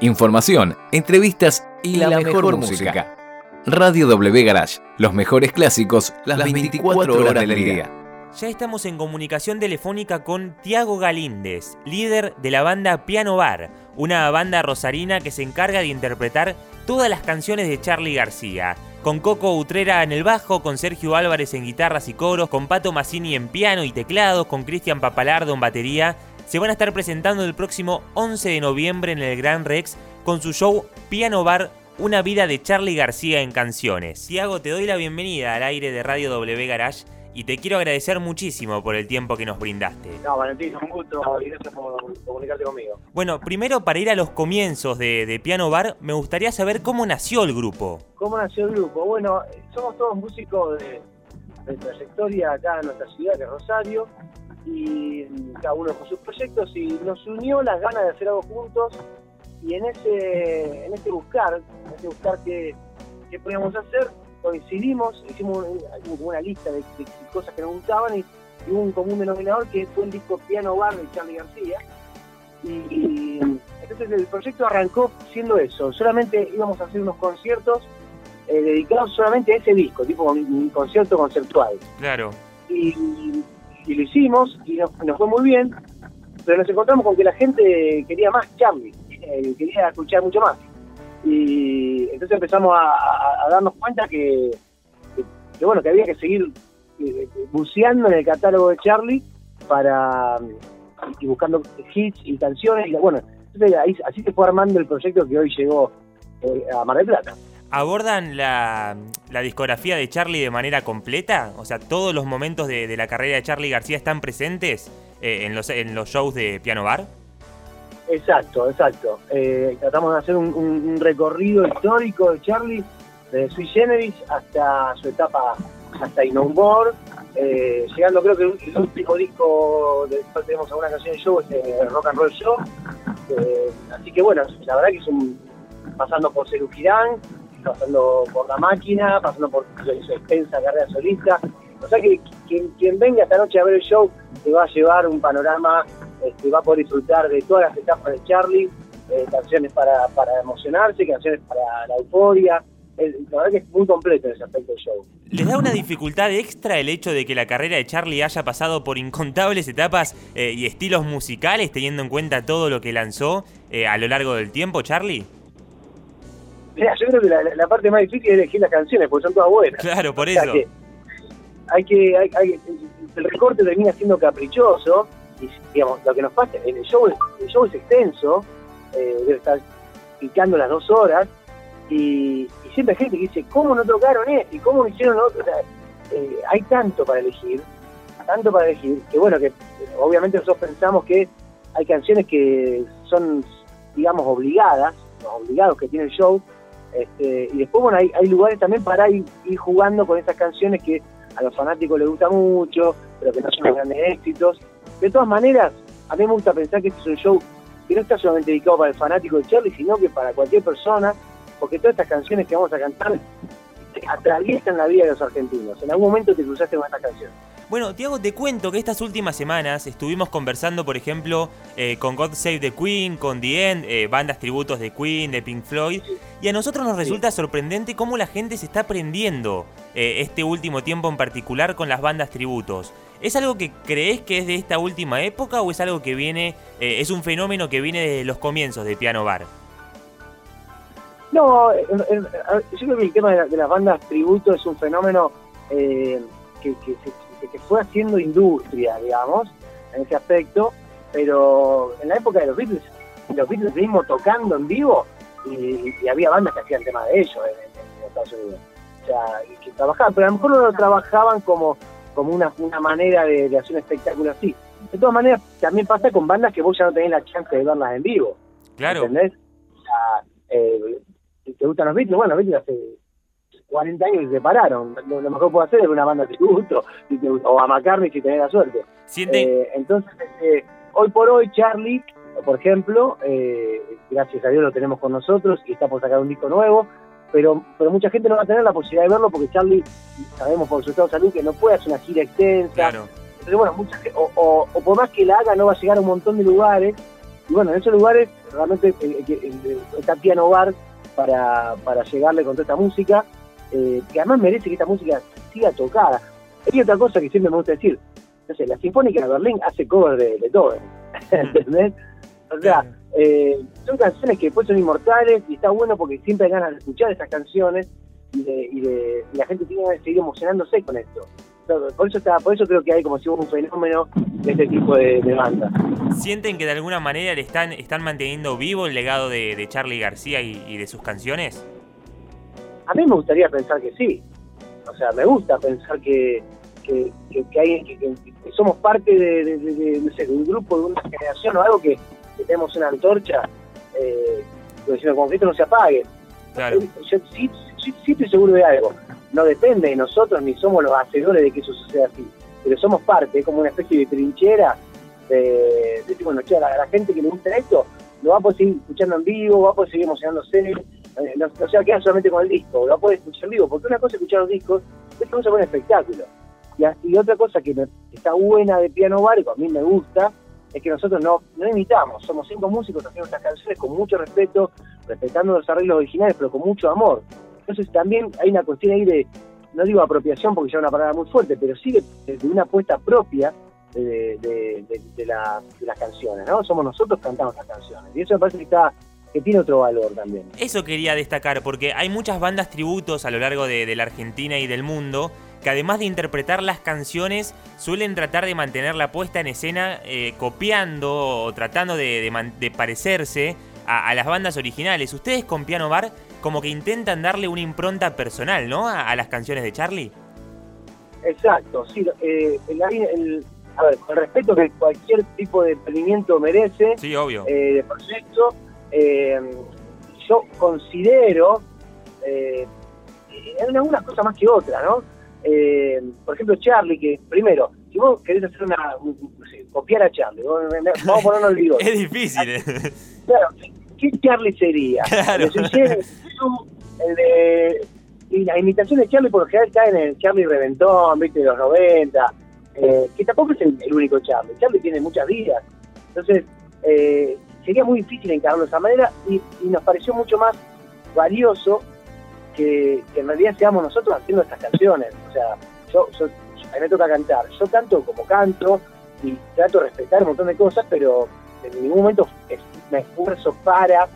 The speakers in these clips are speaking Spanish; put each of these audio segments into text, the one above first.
información, entrevistas y, la, mejor, música. Radio W Garage, los mejores clásicos las, 24, horas, del día. Ya estamos en comunicación telefónica con Tiago Galíndez, líder de la banda Piano Bar, una banda rosarina que se encarga de interpretar todas las canciones de Charlie García. Con Coco Utrera en el bajo, con Sergio Álvarez en guitarras y coros, con Pato Massini en piano y teclados, con Cristian Papalardo en batería, se van a estar presentando el próximo 11 de noviembre en el Gran Rex con su show Piano Bar una vida de Charlie García en canciones. Tiago, te doy la bienvenida al aire de Radio W Garage y te quiero agradecer muchísimo por el tiempo que nos brindaste. No, Valentín, un gusto y gracias por comunicarte conmigo. Bueno, primero para ir a los comienzos de, Piano Bar, me gustaría saber cómo nació el grupo. ¿Cómo nació el grupo? Bueno, somos todos músicos de, trayectoria acá en nuestra ciudad, de Rosario, y cada uno con sus proyectos, y nos unió las ganas de hacer algo juntos y en ese, en ese buscar, en ese buscar qué, qué podíamos hacer, coincidimos, hicimos una, lista de, cosas que nos gustaban y, hubo un común denominador que fue el disco Piano Bar de Charlie García. Y, entonces el proyecto arrancó siendo eso, solamente íbamos a hacer unos conciertos eh, dedicados solamente a ese disco, tipo un, concierto conceptual. Claro. Y, lo hicimos y nos, fue muy bien, pero nos encontramos con que la gente quería más Charlie. Eh, quería escuchar mucho más. Y entonces empezamos a, darnos cuenta que, bueno, que había que seguir eh, buceando en el catálogo de Charlie para y buscando hits y canciones. Y bueno, así se fue armando el proyecto que hoy llegó eh, a Mar del Plata. ¿Abordan la, discografía de Charlie de manera completa? O sea, todos los momentos de, la carrera de Charlie García están presentes en, los, en los shows de Piano Bar. Exacto, exacto. Eh, tratamos de hacer un, recorrido histórico de Charlie, desde Sui Generis hasta su etapa, hasta Innomore, eh, llegando creo que el, último disco, después tenemos alguna canción de show, es eh, Rock and Roll Show. Eh, así que bueno, la verdad que es un, pasando por Ceru Girán, pasando por La Máquina, pasando por su extensa carrera solista. O sea que quien, venga esta noche a ver el show te va a llevar un panorama este, va a poder disfrutar de todas las etapas de Charlie, canciones para, para emocionarse, canciones para la euforia. la verdad que es muy completo ese aspecto del show. ¿Les da una dificultad extra el hecho de que la carrera de Charlie haya pasado por incontables etapas eh, y estilos musicales, teniendo en cuenta todo lo que lanzó eh, a lo largo del tiempo, Charlie? Mira, yo creo que la, parte más difícil es elegir las canciones, porque son todas buenas. Claro, por eso. hay que, hay, el recorte termina siendo caprichoso, y digamos, lo que nos pasa, el show, el show es extenso, eh, debe estar picando las dos horas, y, siempre hay gente que dice, ¿cómo no tocaron esto? ¿Y cómo no hicieron otro? Eh, hay tanto para elegir, tanto para elegir, que bueno, que obviamente nosotros pensamos que hay canciones que son, digamos, obligadas, los obligados que tiene el show, este, y después, bueno, hay, lugares también para ir, ir, jugando con esas canciones que a los fanáticos les gusta mucho, pero que no son los grandes éxitos. De todas maneras, a mí me gusta pensar que este es un show que no está solamente dedicado para el fanático de Charlie, sino que para cualquier persona, porque todas estas canciones que vamos a cantar atraviesan la vida de los argentinos. En algún momento te cruzaste con estas canciones. Bueno, Tiago, te cuento que estas últimas semanas estuvimos conversando, por ejemplo, eh, con God Save the Queen, con The End, eh, bandas tributos de Queen, de Pink Floyd, y a nosotros nos resulta sorprendente cómo la gente se está aprendiendo eh, este último tiempo en particular con las bandas tributos. ¿Es algo que crees que es de esta última época o es algo que viene, es un fenómeno que viene de los comienzos de Piano Bar? No, yo creo que el tema de, las bandas tributo es un fenómeno que, que se que, fue haciendo industria, digamos, en ese aspecto, pero en la época de los Beatles, los Beatles mismos tocando en vivo, y, había bandas que hacían tema de ellos en, Estados Unidos. O sea, y que trabajaban, pero a lo mejor no lo trabajaban como, como una, una manera de, hacer un espectáculo así. De todas maneras, también pasa con bandas que vos ya no tenés la chance de verlas en vivo. Claro. ¿Entendés? O sea, eh, ¿te gustan los Beatles? Bueno, los Beatles hace 40 años y se separaron. Lo, mejor que puedo hacer es una banda de tributo, o a McCartney si tenés la suerte. Eh, entonces, eh, hoy por hoy, Charlie, por ejemplo, eh, gracias a Dios lo tenemos con nosotros y está por sacar un disco nuevo, pero, pero mucha gente no va a tener la posibilidad de verlo porque Charlie, sabemos por su estado de salud que no puede hacer una gira extensa. Claro. Bueno, mucha, o, o, por más que la haga, no va a llegar a un montón de lugares. Y bueno, en esos lugares realmente está Piano Bar para, para llegarle con toda esta música, que además merece que esta música siga tocada. Hay otra cosa que siempre me gusta decir, no sé, la Sinfónica de Berlín hace cover de, de todo, ¿entendés? O sea, eh, son canciones que después son inmortales y está bueno porque siempre hay ganas de escuchar esas canciones y, de, la gente tiene que seguir emocionándose con esto. Por eso, está, por eso creo que hay como si hubo un fenómeno de este tipo de, bandas. ¿Sienten que de alguna manera le están, están manteniendo vivo el legado de, de Charlie García y, de sus canciones? A mí me gustaría pensar que sí. O sea, me gusta pensar que, que, hay, que, somos parte de, de, un grupo, de una generación o algo que, tenemos una antorcha, eh, si el conflicto no se apague. Claro. Yo, sí, estoy seguro de algo. No depende de nosotros ni somos los hacedores de que eso suceda así. Pero somos parte, es como una especie de trinchera de, decir, bueno, che, la, la, gente que le gusta esto lo va a poder seguir escuchando en vivo, va a poder seguir emocionándose, eh, no, se va solamente con el disco, lo poder escuchar vivo, porque una cosa es escuchar los discos, otra cosa es un espectáculo. Y, otra cosa que, está buena de Piano Bar, y a mí me gusta, es que nosotros no, no imitamos, somos cinco músicos haciendo estas canciones con mucho respeto, respetando los arreglos originales, pero con mucho amor. Entonces también hay una cuestión ahí de, no digo apropiación porque ya es una palabra muy fuerte, pero sí de, una apuesta propia de, de, las canciones, ¿no? Somos nosotros que cantamos las canciones. Y eso me parece que está que tiene otro valor también. Eso quería destacar, porque hay muchas bandas tributos a lo largo de la Argentina y del mundo que además de interpretar las canciones, suelen tratar de mantener la puesta en escena eh, copiando o tratando de, parecerse a, las bandas originales. Ustedes con Piano Bar como que intentan darle una impronta personal, ¿no? A, las canciones de Charlie. Exacto, sí. Eh, a ver, con respeto que cualquier tipo de emprendimiento merece, sí, obvio. Eh, de proyecto, eh, yo considero, en algunas cosas más que otras, ¿no? eh, por ejemplo, Charlie, que primero, si vos querés hacer una, copiar a Charlie, vamos a ponernos el bigote. es difícil. Eh. Claro, ¿qué Charlie sería? Claro. El de, y las imitaciones de Charlie por lo general caen en el Charlie Reventón, viste, de los 90, eh, que tampoco es el, único Charlie. Charlie tiene muchas vidas. Entonces, eh, sería muy difícil encararlo de esa manera y, y nos pareció mucho más valioso que, en realidad seamos nosotros haciendo estas canciones. O sea, yo, a mí me toca cantar. Yo canto como canto y trato de respetar un montón de cosas, pero en ningún momento me esfuerzo para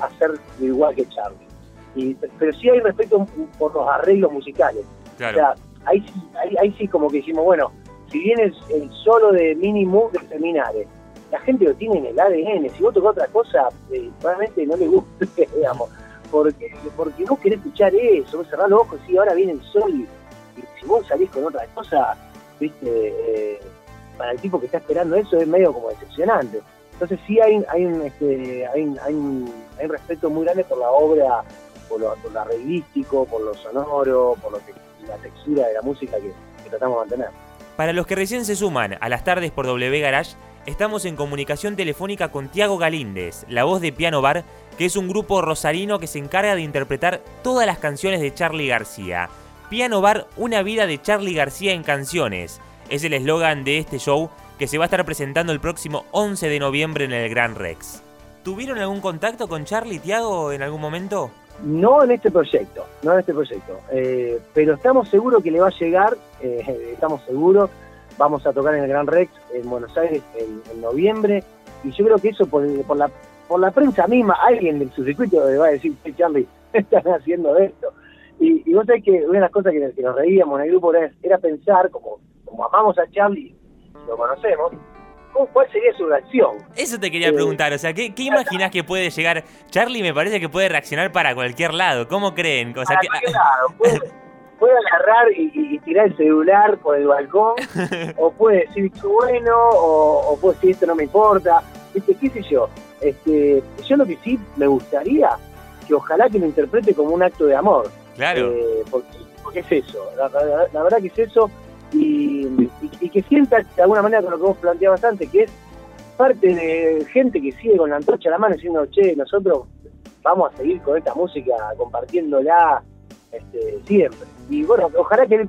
hacer igual que Charlie. Y, pero sí hay respeto por los arreglos musicales. O sea, ahí, ahí, ahí, sí como que dijimos, bueno, si bien el solo de Mini Move de Seminares, la gente lo tiene en el ADN, si vos tocas otra cosa, eh, realmente no le gusta, digamos porque, porque vos querés escuchar eso, vos cerrás los ojos y ahora viene el sol y, si vos salís con otra cosa, viste, eh, para el tipo que está esperando eso es medio como decepcionante. Entonces sí hay, hay, un, este, hay, hay, un, hay respeto muy grande por la obra, por lo, por arreglístico, por lo sonoro, por lo que, la textura de la música que, que tratamos de mantener. Para los que recién se suman a las tardes por W Garage, estamos en comunicación telefónica con Tiago Galíndez, la voz de Piano Bar, que es un grupo rosarino que se encarga de interpretar todas las canciones de Charlie García. Piano Bar, una vida de Charlie García en canciones. Es el eslogan de este show que se va a estar presentando el próximo 11 de noviembre en el Gran Rex. ¿Tuvieron algún contacto con Charlie Tiago en algún momento? No en este proyecto, no en este proyecto, eh, pero estamos seguros que le va a llegar, eh, estamos seguros vamos a tocar en el Gran Rex en Buenos Aires en, noviembre y yo creo que eso por, la por la prensa misma, alguien del su circuito le va a decir, hey, Charlie, están haciendo esto. Y, y vos sabés que una de las cosas que, nos reíamos en el grupo era, pensar, como, como amamos a Charlie, lo conocemos, ¿cuál sería su reacción? Eso te quería eh, preguntar, o sea, ¿qué, qué imaginás que puede llegar? Charlie me parece que puede reaccionar para cualquier lado, ¿cómo creen? O para cualquier lado, puede agarrar y, tirar el celular por el balcón, o puede decir bueno, o, puede decir esto no me importa, ¿Viste? qué sé yo. Este, yo lo que sí me gustaría, que ojalá que lo interprete como un acto de amor. Claro. Eh, porque, es eso, la, verdad que es eso, y, que sienta de alguna manera con lo que vos planteabas antes, que es parte de gente que sigue con la antorcha a la mano diciendo, che, nosotros vamos a seguir con esta música compartiéndola este, siempre. Y bueno, ojalá que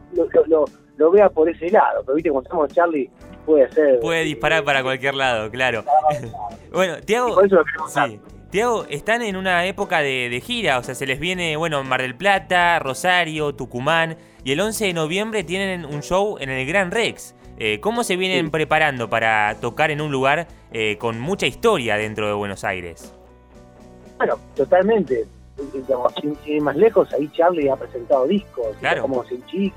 lo, lo vea por ese lado. Pero viste, como estamos Charlie, puede ser. Puede disparar para cualquier lado, claro. bueno, Tiago. Sí. Tiago, están en una época de, gira, o sea, se les viene, bueno, Mar del Plata, Rosario, Tucumán, y el 11 de noviembre tienen un show en el Gran Rex. Eh, ¿Cómo se vienen preparando para tocar en un lugar eh, con mucha historia dentro de Buenos Aires? Bueno, totalmente. Sin, ir más lejos, ahí Charlie ha presentado discos, como Sin Chica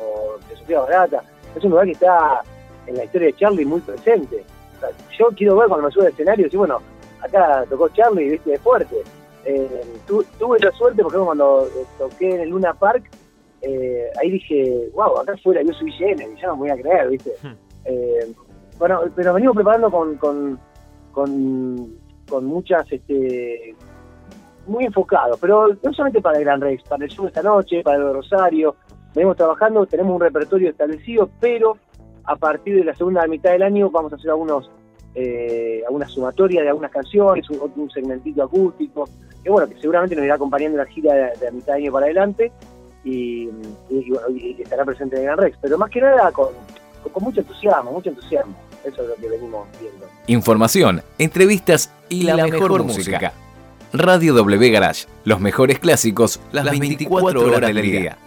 o De Sofía Barata. Es un lugar que está en la historia de Charlie muy presente. yo quiero ver cuando me sube al escenario y decir, bueno, acá tocó Charlie, viste, de fuerte. Eh, tuve la suerte porque cuando toqué en el Luna Park, eh, ahí dije, wow, acá fuera yo soy llena y ya no me voy a creer, viste. Hmm. Eh, bueno, pero venimos preparando con, con, con, muchas, este, muy enfocados, pero no solamente para el Gran Rex, para el show de esta noche, para el de Rosario, venimos trabajando, tenemos un repertorio establecido, pero a partir de la segunda mitad del año vamos a hacer algunos eh, alguna sumatoria de algunas canciones, un, segmentito acústico, que bueno, que seguramente nos irá acompañando la gira de, mitad de año para adelante y, estará presente en el Gran Rex, pero más que nada con, con mucho entusiasmo, mucho entusiasmo. Eso es lo que venimos viendo. Información, entrevistas y la, mejor, música. Radio W Garage, los mejores clásicos, las, 24, horas del día.